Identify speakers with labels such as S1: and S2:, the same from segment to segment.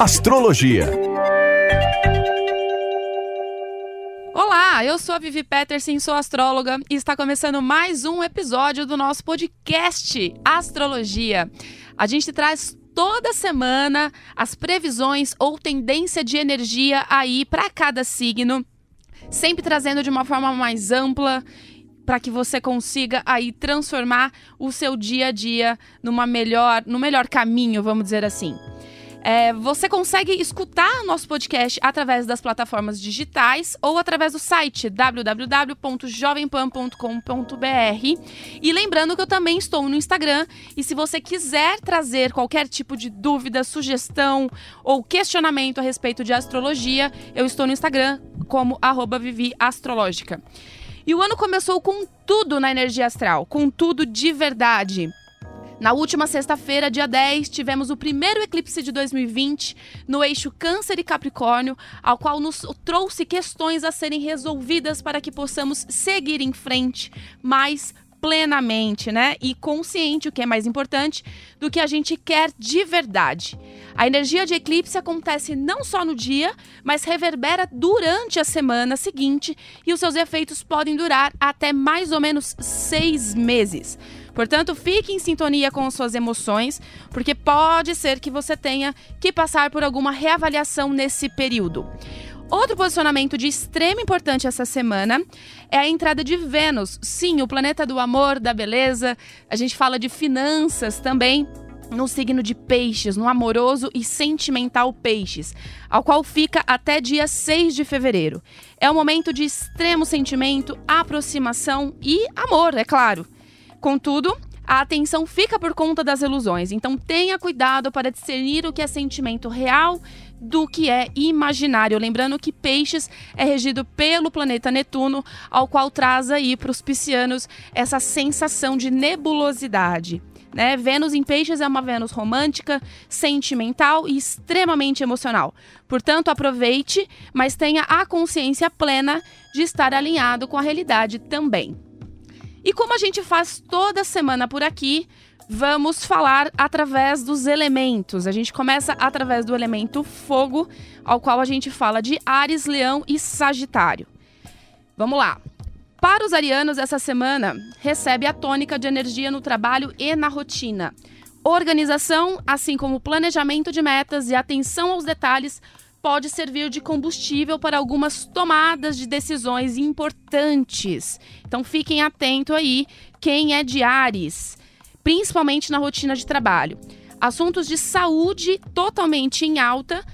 S1: Astrologia.
S2: Olá, eu sou a Vivi Peterson, sou astróloga e está começando mais um episódio do nosso podcast Astrologia. A gente traz toda semana as previsões ou tendência de energia aí para cada signo, sempre trazendo de uma forma mais ampla para que você consiga aí transformar o seu dia a dia numa melhor, no melhor caminho, vamos dizer assim. É, você consegue escutar nosso podcast através das plataformas digitais ou através do site www.jovempan.com.br. E lembrando que eu também estou no Instagram. E se você quiser trazer qualquer tipo de dúvida, sugestão ou questionamento a respeito de astrologia, eu estou no Instagram como Vivi Astrológica. E o ano começou com tudo na energia astral, com tudo de verdade. Na última sexta-feira, dia 10, tivemos o primeiro eclipse de 2020 no eixo Câncer e Capricórnio, ao qual nos trouxe questões a serem resolvidas para que possamos seguir em frente. Mais plenamente, né? E consciente, o que é mais importante, do que a gente quer de verdade. A energia de eclipse acontece não só no dia, mas reverbera durante a semana seguinte e os seus efeitos podem durar até mais ou menos seis meses. Portanto, fique em sintonia com suas emoções, porque pode ser que você tenha que passar por alguma reavaliação nesse período. Outro posicionamento de extrema importância essa semana é a entrada de Vênus. Sim, o planeta do amor, da beleza. A gente fala de finanças também no signo de Peixes, no amoroso e sentimental Peixes, ao qual fica até dia 6 de fevereiro. É um momento de extremo sentimento, aproximação e amor, é claro. Contudo, a atenção fica por conta das ilusões, então tenha cuidado para discernir o que é sentimento real do que é imaginário. Lembrando que Peixes é regido pelo planeta Netuno, ao qual traz aí para os piscianos essa sensação de nebulosidade. Né? Vênus em Peixes é uma Vênus romântica, sentimental e extremamente emocional. Portanto, aproveite, mas tenha a consciência plena de estar alinhado com a realidade também. E como a gente faz toda semana por aqui, vamos falar através dos elementos. A gente começa através do elemento fogo, ao qual a gente fala de Ares, Leão e Sagitário. Vamos lá. Para os arianos, essa semana recebe a tônica de energia no trabalho e na rotina. Organização, assim como planejamento de metas e atenção aos detalhes, pode servir de combustível para algumas tomadas de decisões importantes. Então fiquem atentos aí, quem é de Ares principalmente na rotina de trabalho. Assuntos de saúde totalmente em alta,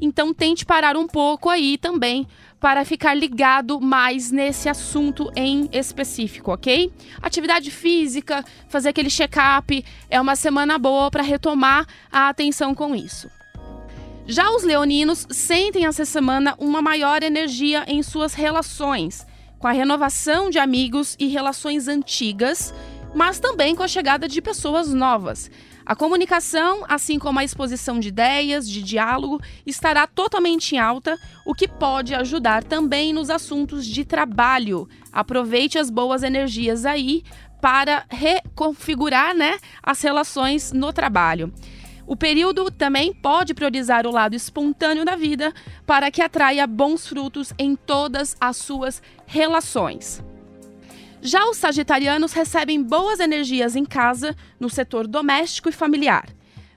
S2: então tente parar um pouco aí também para ficar ligado mais nesse assunto em específico, ok? Atividade física, fazer aquele check-up, é uma semana boa para retomar a atenção com isso. Já os leoninos sentem essa semana uma maior energia em suas relações, com a renovação de amigos e relações antigas mas também com a chegada de pessoas novas. A comunicação, assim como a exposição de ideias, de diálogo, estará totalmente em alta, o que pode ajudar também nos assuntos de trabalho. Aproveite as boas energias aí para reconfigurar né, as relações no trabalho. O período também pode priorizar o lado espontâneo da vida para que atraia bons frutos em todas as suas relações. Já os sagitarianos recebem boas energias em casa, no setor doméstico e familiar.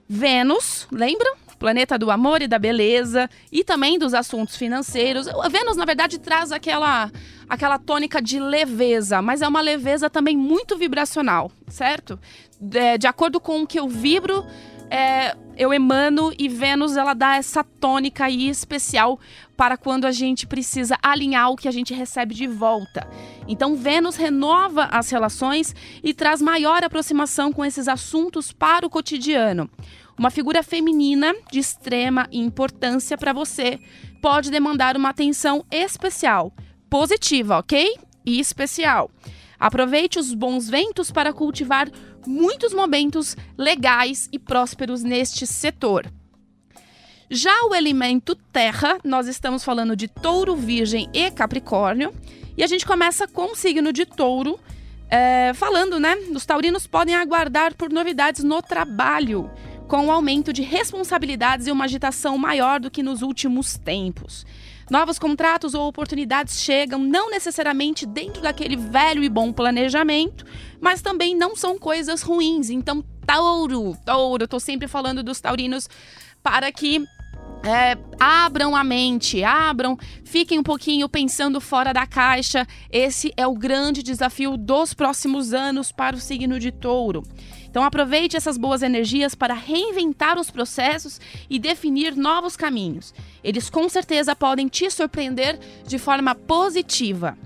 S2: Vênus, lembram? Planeta do amor e da beleza e também dos assuntos financeiros. Vênus, na verdade, traz aquela aquela tônica de leveza, mas é uma leveza também muito vibracional, certo? De, de acordo com o que eu vibro, é, eu emano e Vênus ela dá essa tônica aí especial para quando a gente precisa alinhar o que a gente recebe de volta. Então Vênus renova as relações e traz maior aproximação com esses assuntos para o cotidiano. Uma figura feminina de extrema importância para você pode demandar uma atenção especial, positiva, ok? E especial. Aproveite os bons ventos para cultivar muitos momentos legais e prósperos neste setor. Já o elemento terra, nós estamos falando de touro, virgem e capricórnio. E a gente começa com o signo de touro, é, falando, né? Os taurinos podem aguardar por novidades no trabalho, com o aumento de responsabilidades e uma agitação maior do que nos últimos tempos. Novos contratos ou oportunidades chegam não necessariamente dentro daquele velho e bom planejamento, mas também não são coisas ruins. Então, Tauro, Tauro, eu tô sempre falando dos taurinos para que é, abram a mente, abram, fiquem um pouquinho pensando fora da caixa. Esse é o grande desafio dos próximos anos para o signo de Touro. Então aproveite essas boas energias para reinventar os processos e definir novos caminhos. Eles com certeza podem te surpreender de forma positiva.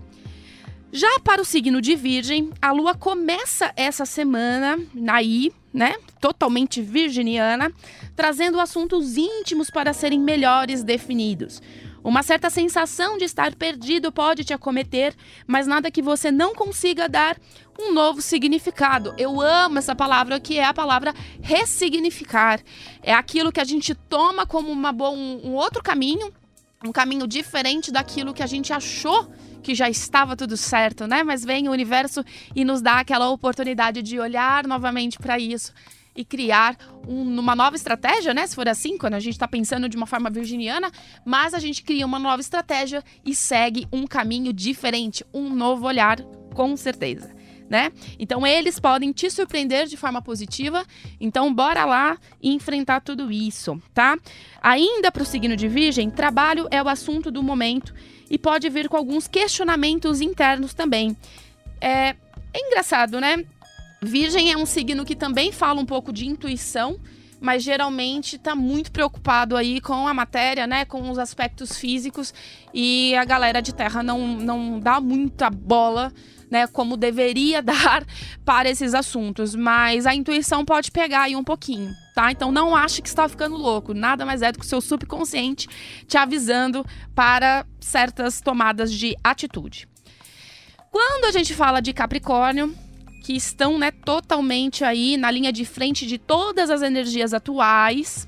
S2: Já para o signo de Virgem, a lua começa essa semana aí, né, totalmente virginiana, trazendo assuntos íntimos para serem melhores definidos. Uma certa sensação de estar perdido pode te acometer, mas nada que você não consiga dar um novo significado. Eu amo essa palavra que é a palavra ressignificar. É aquilo que a gente toma como uma boa, um, um outro caminho, um caminho diferente daquilo que a gente achou que já estava tudo certo, né? Mas vem o universo e nos dá aquela oportunidade de olhar novamente para isso e criar um, uma nova estratégia, né? Se for assim, quando a gente está pensando de uma forma virginiana, mas a gente cria uma nova estratégia e segue um caminho diferente, um novo olhar, com certeza. Né? Então eles podem te surpreender de forma positiva. Então bora lá enfrentar tudo isso, tá? Ainda para o signo de Virgem, trabalho é o assunto do momento e pode vir com alguns questionamentos internos também. É, é engraçado, né? Virgem é um signo que também fala um pouco de intuição, mas geralmente está muito preocupado aí com a matéria, né, com os aspectos físicos e a galera de Terra não, não dá muita bola, né, como deveria dar para esses assuntos, mas a intuição pode pegar aí um pouquinho, tá? Então não ache que está ficando louco, nada mais é do que o seu subconsciente te avisando para certas tomadas de atitude. Quando a gente fala de Capricórnio, que estão né, totalmente aí na linha de frente de todas as energias atuais.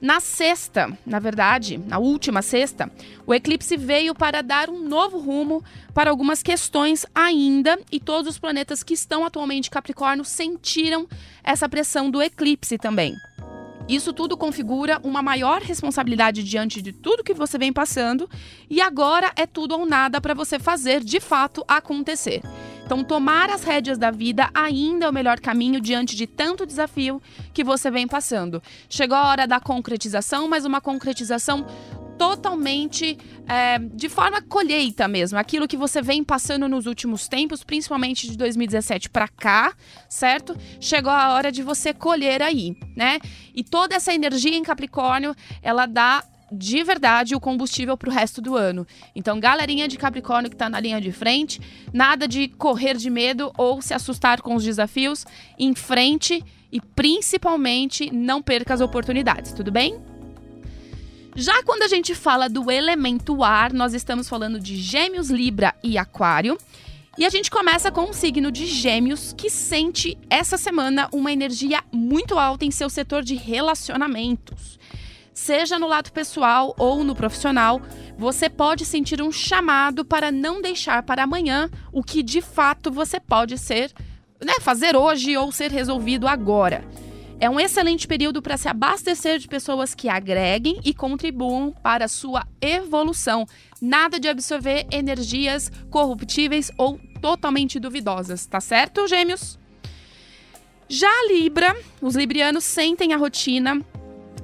S2: Na sexta, na verdade, na última sexta, o eclipse veio para dar um novo rumo para algumas questões ainda, e todos os planetas que estão atualmente em Capricórnio sentiram essa pressão do eclipse também. Isso tudo configura uma maior responsabilidade diante de tudo que você vem passando, e agora é tudo ou nada para você fazer de fato acontecer. Então, tomar as rédeas da vida ainda é o melhor caminho diante de tanto desafio que você vem passando. Chegou a hora da concretização, mas uma concretização totalmente é, de forma colheita mesmo, aquilo que você vem passando nos últimos tempos, principalmente de 2017 para cá, certo? Chegou a hora de você colher aí, né? E toda essa energia em Capricórnio, ela dá de verdade o combustível para o resto do ano. Então, galerinha de Capricórnio que está na linha de frente, nada de correr de medo ou se assustar com os desafios, em frente e principalmente não perca as oportunidades, tudo bem? Já quando a gente fala do elemento ar, nós estamos falando de Gêmeos, Libra e Aquário. E a gente começa com o signo de Gêmeos, que sente essa semana uma energia muito alta em seu setor de relacionamentos seja no lado pessoal ou no profissional, você pode sentir um chamado para não deixar para amanhã o que de fato você pode ser, né, fazer hoje ou ser resolvido agora. É um excelente período para se abastecer de pessoas que agreguem e contribuam para a sua evolução. Nada de absorver energias corruptíveis ou totalmente duvidosas, tá certo, gêmeos? Já a Libra, os librianos sentem a rotina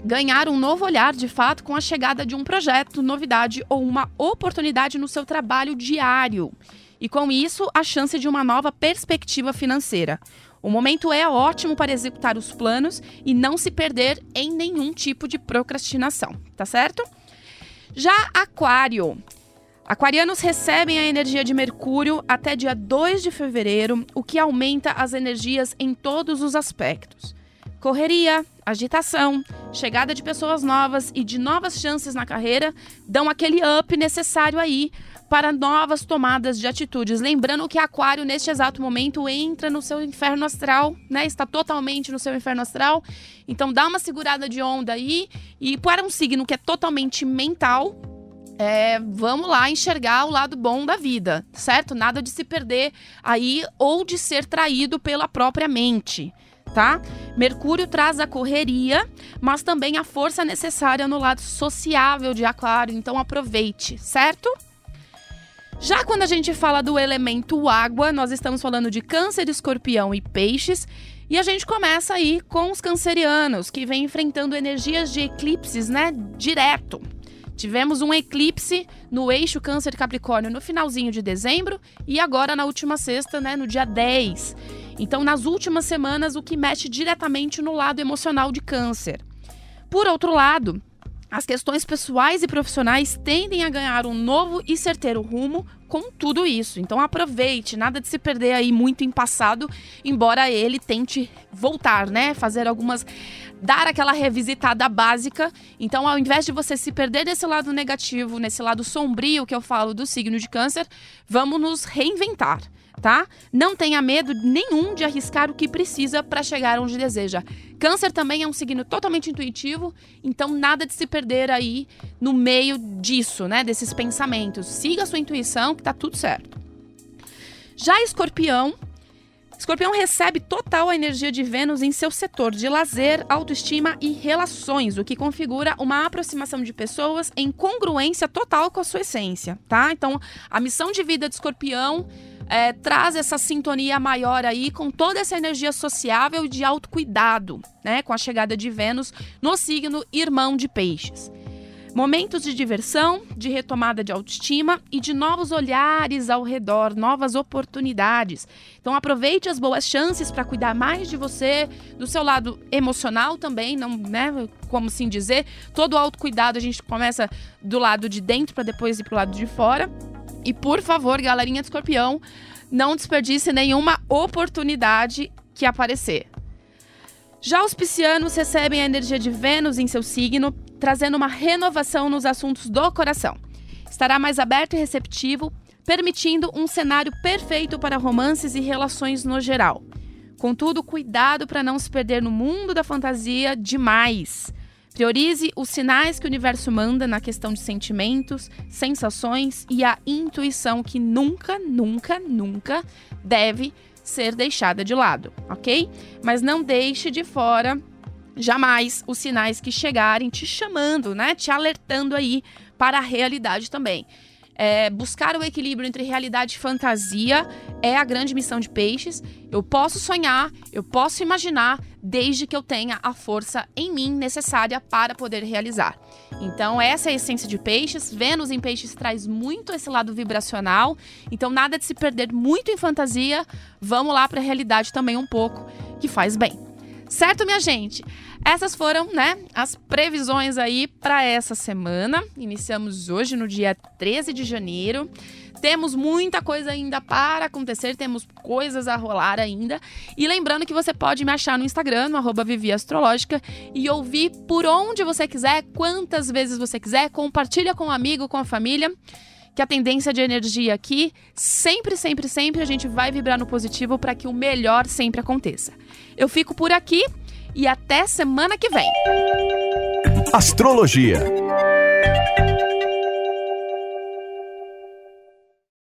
S2: ganhar um novo olhar de fato com a chegada de um projeto, novidade ou uma oportunidade no seu trabalho diário. E com isso, a chance de uma nova perspectiva financeira. O momento é ótimo para executar os planos e não se perder em nenhum tipo de procrastinação, tá certo? Já Aquário. Aquarianos recebem a energia de Mercúrio até dia 2 de fevereiro, o que aumenta as energias em todos os aspectos. Correria, agitação, chegada de pessoas novas e de novas chances na carreira dão aquele up necessário aí para novas tomadas de atitudes. Lembrando que Aquário, neste exato momento, entra no seu inferno astral, né? Está totalmente no seu inferno astral. Então dá uma segurada de onda aí. E para um signo que é totalmente mental, é, vamos lá enxergar o lado bom da vida, certo? Nada de se perder aí ou de ser traído pela própria mente tá? Mercúrio traz a correria, mas também a força necessária no lado sociável de Aquário, então aproveite, certo? Já quando a gente fala do elemento água, nós estamos falando de Câncer, Escorpião e Peixes, e a gente começa aí com os cancerianos, que vem enfrentando energias de eclipses, né, direto. Tivemos um eclipse no eixo Câncer Capricórnio no finalzinho de dezembro e agora na última sexta, né, no dia 10. Então, nas últimas semanas, o que mexe diretamente no lado emocional de Câncer. Por outro lado, as questões pessoais e profissionais tendem a ganhar um novo e certeiro rumo com tudo isso. Então aproveite, nada de se perder aí muito em passado, embora ele tente voltar, né? Fazer algumas dar aquela revisitada básica. Então, ao invés de você se perder nesse lado negativo, nesse lado sombrio que eu falo do signo de câncer, vamos nos reinventar tá? Não tenha medo nenhum de arriscar o que precisa para chegar onde deseja. Câncer também é um signo totalmente intuitivo, então nada de se perder aí no meio disso, né? Desses pensamentos. Siga a sua intuição que tá tudo certo. Já Escorpião, Escorpião recebe total a energia de Vênus em seu setor de lazer, autoestima e relações, o que configura uma aproximação de pessoas em congruência total com a sua essência, tá? Então, a missão de vida de Escorpião é, traz essa sintonia maior aí com toda essa energia sociável de autocuidado, né? Com a chegada de Vênus no signo irmão de Peixes. Momentos de diversão, de retomada de autoestima e de novos olhares ao redor, novas oportunidades. Então aproveite as boas chances para cuidar mais de você, do seu lado emocional também, não, né, como assim dizer, todo autocuidado a gente começa do lado de dentro para depois ir pro lado de fora. E por favor, galerinha de escorpião, não desperdice nenhuma oportunidade que aparecer. Já os piscianos recebem a energia de Vênus em seu signo, trazendo uma renovação nos assuntos do coração. Estará mais aberto e receptivo, permitindo um cenário perfeito para romances e relações no geral. Contudo, cuidado para não se perder no mundo da fantasia demais. Priorize os sinais que o universo manda na questão de sentimentos, sensações e a intuição que nunca, nunca, nunca deve ser deixada de lado, ok? Mas não deixe de fora jamais os sinais que chegarem te chamando, né? Te alertando aí para a realidade também. É, buscar o equilíbrio entre realidade e fantasia é a grande missão de peixes. Eu posso sonhar, eu posso imaginar, desde que eu tenha a força em mim necessária para poder realizar. Então, essa é a essência de peixes. Vênus em peixes traz muito esse lado vibracional. Então, nada de se perder muito em fantasia. Vamos lá para a realidade também um pouco, que faz bem. Certo, minha gente? Essas foram, né, as previsões aí para essa semana. Iniciamos hoje no dia 13 de janeiro. Temos muita coisa ainda para acontecer, temos coisas a rolar ainda. E lembrando que você pode me achar no Instagram, no arroba Vivi Astrológica, e ouvir por onde você quiser, quantas vezes você quiser. Compartilha com um amigo, com a família que a tendência de energia aqui, sempre, sempre, sempre a gente vai vibrar no positivo para que o melhor sempre aconteça. Eu fico por aqui e até semana que vem.
S1: Astrologia